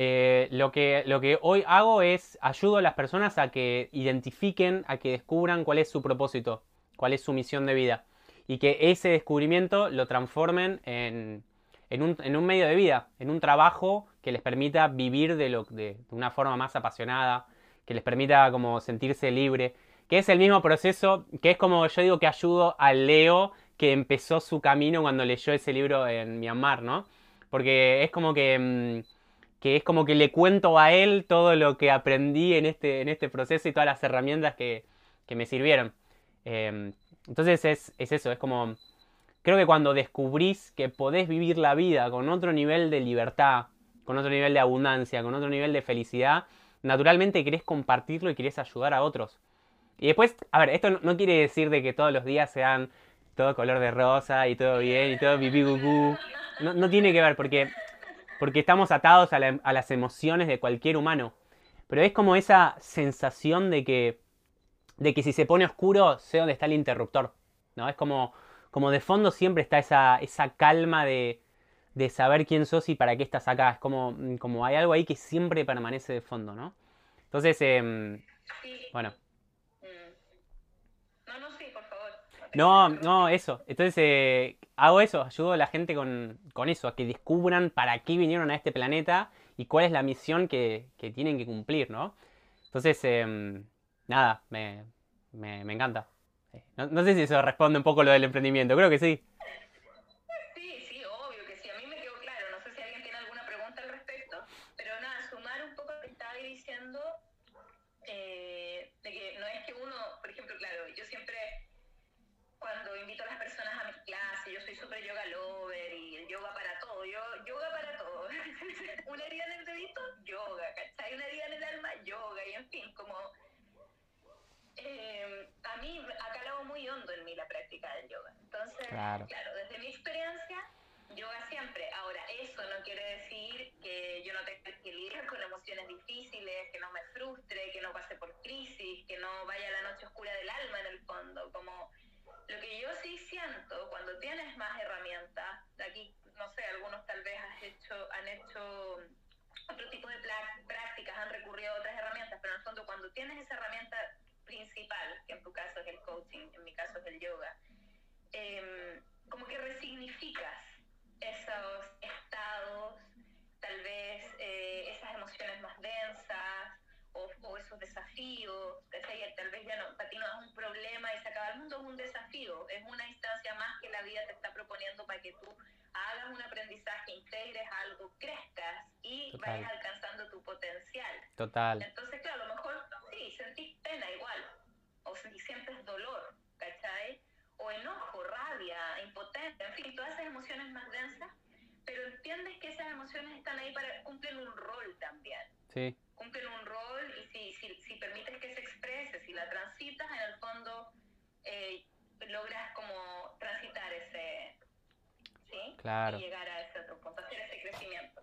Eh, lo, que, lo que hoy hago es ayudo a las personas a que identifiquen, a que descubran cuál es su propósito, cuál es su misión de vida. Y que ese descubrimiento lo transformen en, en, un, en un, medio de vida, en un trabajo que les permita vivir de, una forma más apasionada, que les permita como sentirse libre, que es el mismo proceso, que es como yo digo que ayudo al Leo que empezó su camino cuando leyó ese libro en Myanmar, ¿no? Porque es como que... Mm, que es como que le cuento a él todo lo que aprendí en este, en este proceso y todas las herramientas que, me sirvieron. Em, entonces es, eso, es como, creo que cuando descubrís que podés vivir la vida con otro nivel de libertad, con otro nivel de abundancia, con otro nivel de felicidad, naturalmente querés compartirlo y querés ayudar a otros. Y después, a ver, esto no, quiere decir de que todos los días sean todo color de rosa y todo bien y todo pipí No, no tiene que ver, porque porque estamos atados a, las emociones de cualquier humano. Pero es como esa sensación de que, de que si se pone oscuro, sé dónde está el interruptor. ¿no? Es como, como de fondo siempre está esa, esa calma de, de saber quién sos y para qué estás acá. Es como, como hay algo ahí que siempre permanece de fondo, ¿no? Entonces, eh, bueno. No, no, sí, por favor. No, no, eso. Entonces, eh, hago eso, ayudo a la gente con, eso, a que descubran para qué vinieron a este planeta y cuál es la misión que, tienen que cumplir, ¿no? Entonces, em, nada, me, encanta. Eh, no, no, sé si eso responde un poco lo del emprendimiento, creo que sí. Claro. desde mi experiencia, yoga siempre. Ahora, eso no quiere decir que yo no tenga que lidiar con emociones difíciles, que no me frustre, que no pase por crisis, que no vaya a la noche oscura del alma en el fondo. Como lo que yo sí siento cuando tienes más herramientas, aquí, no sé, algunos tal vez has hecho, han hecho otro tipo de prácticas, han recurrido a otras herramientas, pero en el fondo cuando tienes esa herramienta principal, que en tu caso es el coaching, en mi caso es el yoga, Em, como que resignificas esos estados, tal vez eh, esas emociones más densas o, esos desafíos, tal vez ya no, para ti no es un problema y se acaba el mundo, es un desafío, es una instancia más que la vida te está proponiendo para que tú hagas un aprendizaje, integres algo, crezcas y vayas alcanzando tu potencial. Total. Entonces, claro, a lo mejor sí, sentís pena igual, si sientes dolor, ¿cachai? o enojo, rabia, impotencia, en fin, todas esas emociones más densas, pero entiendes que esas emociones están ahí para cumplir un rol también. Sí. Cumplen un rol y si, si, si permites que se exprese, si la transitas, en el fondo eh, logras como transitar ese, ¿sí? Claro. Y llegar a ese otro punto, hacer ese crecimiento.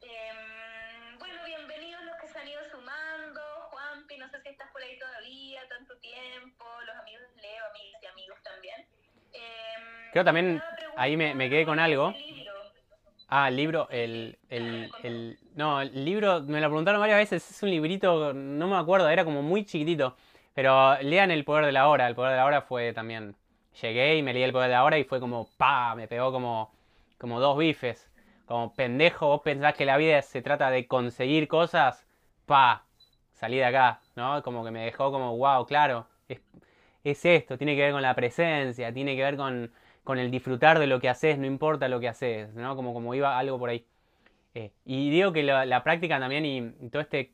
Em, bueno, bienvenidos los que se han ido sumando. Juanpi, no sé si estás por ahí todavía, tanto tiempo. Los amigos Leo, amigas y amigos también. Eh, Creo también, ahí me, me, quedé con algo. Ah, el libro, el, el, el, No, el libro, me lo preguntaron varias veces, es un librito, no me acuerdo, era como muy chiquitito. Pero lean El Poder de la Hora, El Poder de la Hora fue también... Llegué y me leí El Poder de la Hora y fue como, pa, me pegó como, como dos bifes como pendejo, vos pensás que la vida se trata de conseguir cosas, pa, salí de acá, ¿no? Como que me dejó como, wow, claro, es, esto, tiene que ver con la presencia, tiene que ver con, el disfrutar de lo que haces, no importa lo que haces, ¿no? Como, como iba algo por ahí. Eh, y digo que la, práctica también y, todo este,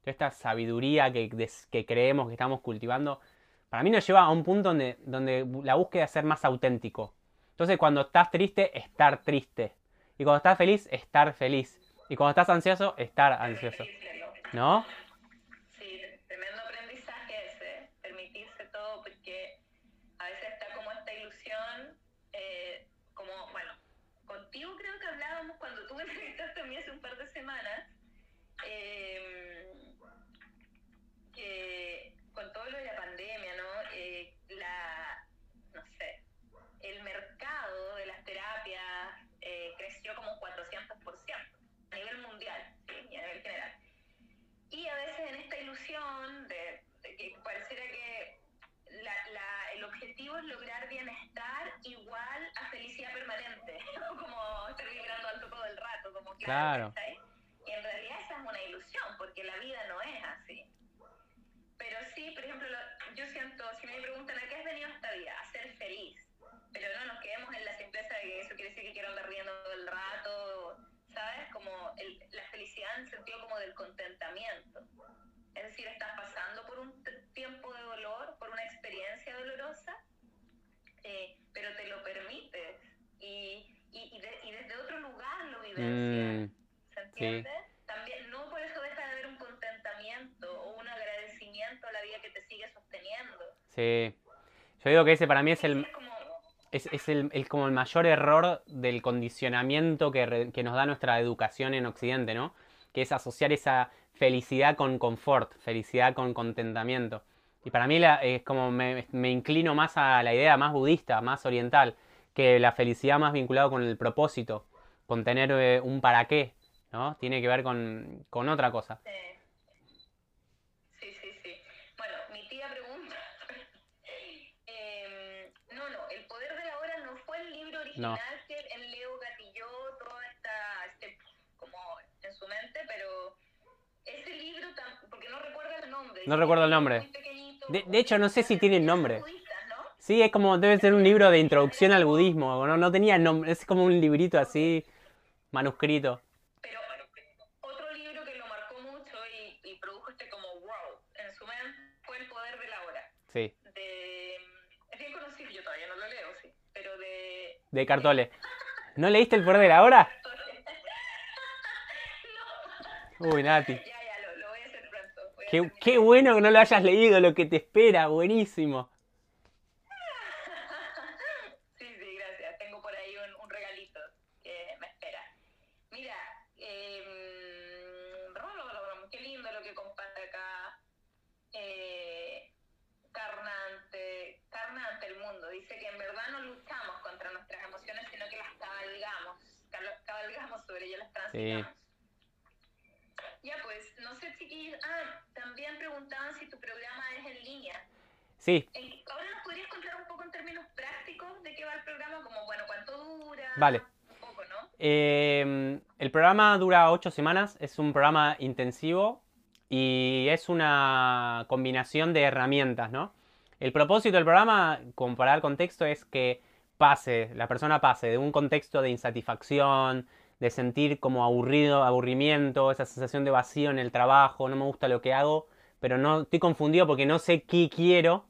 toda esta sabiduría que, que, creemos que estamos cultivando, para mí nos lleva a un punto donde, donde la búsqueda es ser más auténtico. Entonces cuando estás triste, estar triste. Y cuando estás feliz, estar feliz. Y cuando estás ansioso, estar ansioso. ¿No? Sí, tremendo aprendizaje ese, permitirse todo, porque a veces está como esta ilusión, eh, como, bueno, con contigo creo que hablábamos cuando tú me entrevistaste a mí hace un par de semanas, eh, que con todo lo de la pandemia, ¿no? Eh, la, no sé, el mercado de las terapias eh, creció como un 400% a nivel mundial ¿sí? y a nivel general. Y a veces en esta ilusión de, de que pareciera que la, la, el objetivo es lograr bienestar igual a felicidad permanente, como estar vibrando alto todo el claro. ¿sabes? Y en realidad esa es una ilusión, porque la vida no es así. Pero sí, por ejemplo, lo, yo siento, si me preguntan a qué has venido esta vida, a ser feliz, pero no nos quedemos en la simpleza de que eso quiere decir que quiero andar riendo todo el rato, ¿sabes? Como el, la felicidad en sentido como del contentamiento. Es decir, estás pasando por un tiempo de dolor, por una experiencia dolorosa, eh, pero te lo permites y, y, y, de, y desde otro Mm, ¿Se entiende? Sí. También, no por eso deja de haber un contentamiento o un agradecimiento a la vida que te sigue sosteniendo. Sí. Yo digo que ese para mí es el, es, es el, el, como el mayor error del condicionamiento que, re, que nos da nuestra educación en Occidente, ¿no? Que es asociar esa felicidad con confort, felicidad con contentamiento. Y para mí la, es como me, me, inclino más a la idea más budista, más oriental, que la felicidad más vinculada con el propósito, con tener eh, un para qué, ¿no? Tiene que ver con, con otra cosa. Sí. sí, sí. Bueno, mi tía pregunta, eh, no, no, El Poder de la Hora no fue el libro original No. que en Leo gatilló toda esta, este, como en su mente, pero ese libro, tam- porque no recuerdo el nombre. No recuerdo el nombre. De, de hecho, no sé si tiene nombre. Sí, es como, debe ser un libro de introducción al budismo, no, no tenía nombre, es como un librito así, manuscrito. Pero otro libro que lo marcó mucho y, y produjo este como wow en su mente fue El Poder de la Hora. Sí, De, es bien conocido, yo todavía no lo leo, sí, pero de... de Cartole. ¿No leíste El Poder de la Hora? no, Uy, Nati. ya, ya, lo, lo voy a hacer pronto. a qué bueno que no lo hayas leído, lo que te espera, buenísimo. Sí, sí, gracias. Tengo por ahí un, un regalito que me espera. Mira, eh, qué lindo lo que comparte acá. Eh, Carna ante, Carna ante el mundo. Dice que en verdad no luchamos contra nuestras emociones, sino que las cabalgamos. cal- Cabalgamos sobre ellas, las transitamos. Ya pues, no sé chiquillos. Ah, también preguntaban si tu programa es en línea. Sí, En- Ahora nos podrías contar un poco en términos prácticos de qué va el programa, como bueno, cuánto dura. Vale. Un poco, ¿no? Eh, el programa dura ocho semanas, es un programa intensivo y es una combinación de herramientas, ¿no? El propósito del programa, como para dar contexto, es que pase, la persona pase de un contexto de insatisfacción, de sentir como aburrido, aburrimiento, esa sensación de vacío en el trabajo, no me gusta lo que hago, pero no estoy confundido porque no sé qué quiero,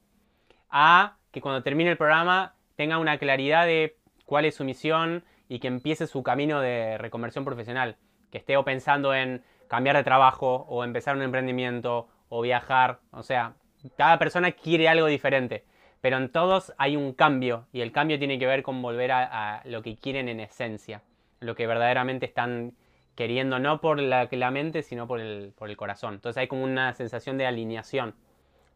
a que cuando termine el programa tenga una claridad de cuál es su misión y que empiece su camino de reconversión profesional. Que esté o pensando en cambiar de trabajo o empezar un emprendimiento o viajar. O sea, cada persona quiere algo diferente. Pero en todos hay un cambio y el cambio tiene que ver con volver a, a lo que quieren en esencia. Lo que verdaderamente están queriendo, no por la, la mente, sino por el, por el corazón. Entonces hay como una sensación de alineación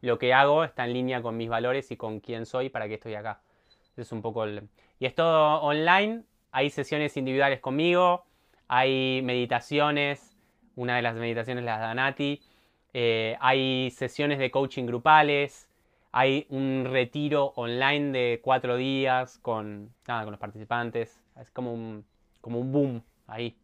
lo que hago está en línea con mis valores y con quién soy, para qué estoy acá. Es un poco el... Y es todo online, hay sesiones individuales conmigo, hay meditaciones, una de las meditaciones las da Nati, eh, hay sesiones de coaching grupales, hay un retiro online de cuatro días con, con los participantes, es como un, como un boom ahí.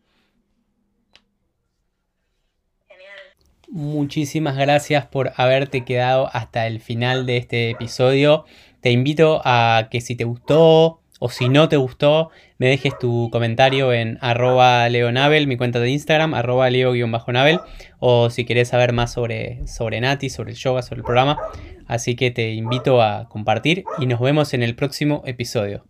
Muchísimas gracias por haberte quedado hasta el final de este episodio. Te invito a que si te gustó o si no te gustó, me dejes tu comentario en arroba leonabel, mi cuenta de Instagram, arroba leo-nabel, o si querés saber más sobre, sobre Nati, sobre el yoga, sobre el programa. Así que te invito a compartir y nos vemos en el próximo episodio.